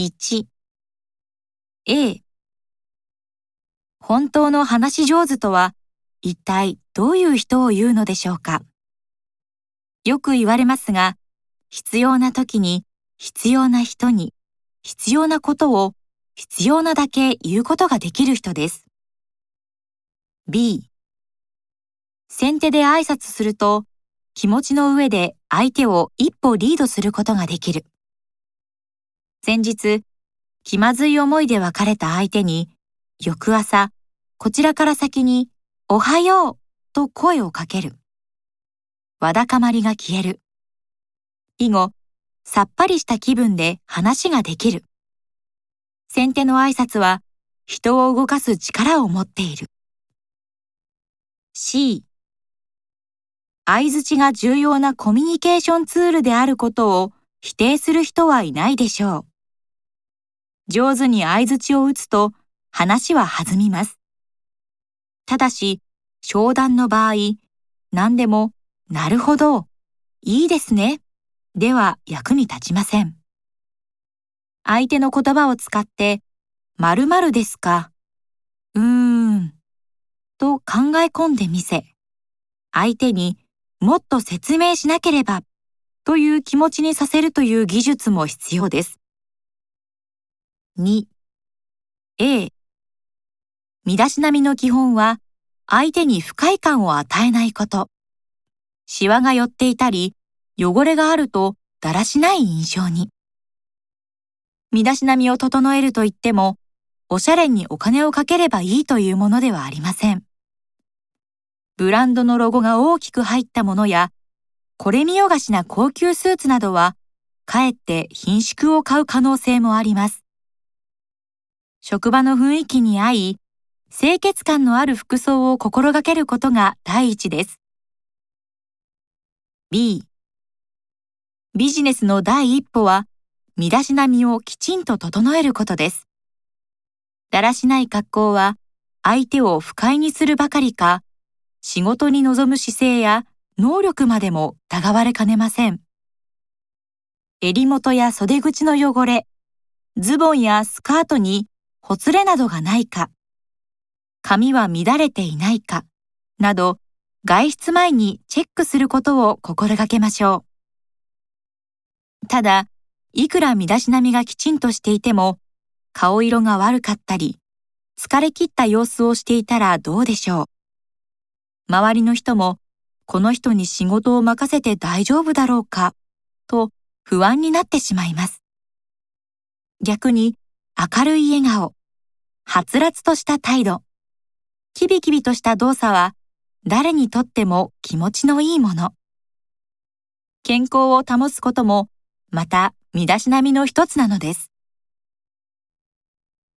1 A 本当の話し上手とは一体どういう人を言うのでしょうかよく言われますが、必要な時に必要な人に必要なことを必要なだけ言うことができる人です。B 先手で挨拶すると気持ちの上で相手を一歩リードすることができる。先日、気まずい思いで別れた相手に、翌朝、こちらから先に、おはようと声をかける。わだかまりが消える。以後、さっぱりした気分で話ができる。先手の挨拶は、人を動かす力を持っている。C 相づちが重要なコミュニケーションツールであることを否定する人はいないでしょう。上手に相づちを打つと話は弾みます。ただし、商談の場合、何でも、なるほど、いいですね、では役に立ちません。相手の言葉を使って、〇〇ですか、うーん、と考え込んでみせ、相手にもっと説明しなければという気持ちにさせるという技術も必要です。2、A、身だしなみの基本は相手に不快感を与えないこと。シワが寄っていたり、汚れがあるとだらしない印象に。身だしなみを整えると言っても、おしゃれにお金をかければいいというものではありません。ブランドのロゴが大きく入ったものや、これ見よがしな高級スーツなどは、かえって品縮を買う可能性もあります。職場の雰囲気に合い、清潔感のある服装を心がけることが第一です。B ビジネスの第一歩は、身だしなみをきちんと整えることです。だらしない格好は、相手を不快にするばかりか、仕事に臨む姿勢や能力までも疑われかねません。襟元や袖口の汚れ、ズボンやスカートにほつれなどがないか、髪は乱れていないか、など、外出前にチェックすることを心がけましょう。ただ、いくら身だしなみがきちんとしていても、顔色が悪かったり、疲れ切った様子をしていたらどうでしょう。周りの人も、この人に仕事を任せて大丈夫だろうか、と不安になってしまいます。逆に、明るい笑顔、はつらつとした態度、キビキビとした動作は、誰にとっても気持ちのいいもの。健康を保つことも、また身だしなみの一つなのです。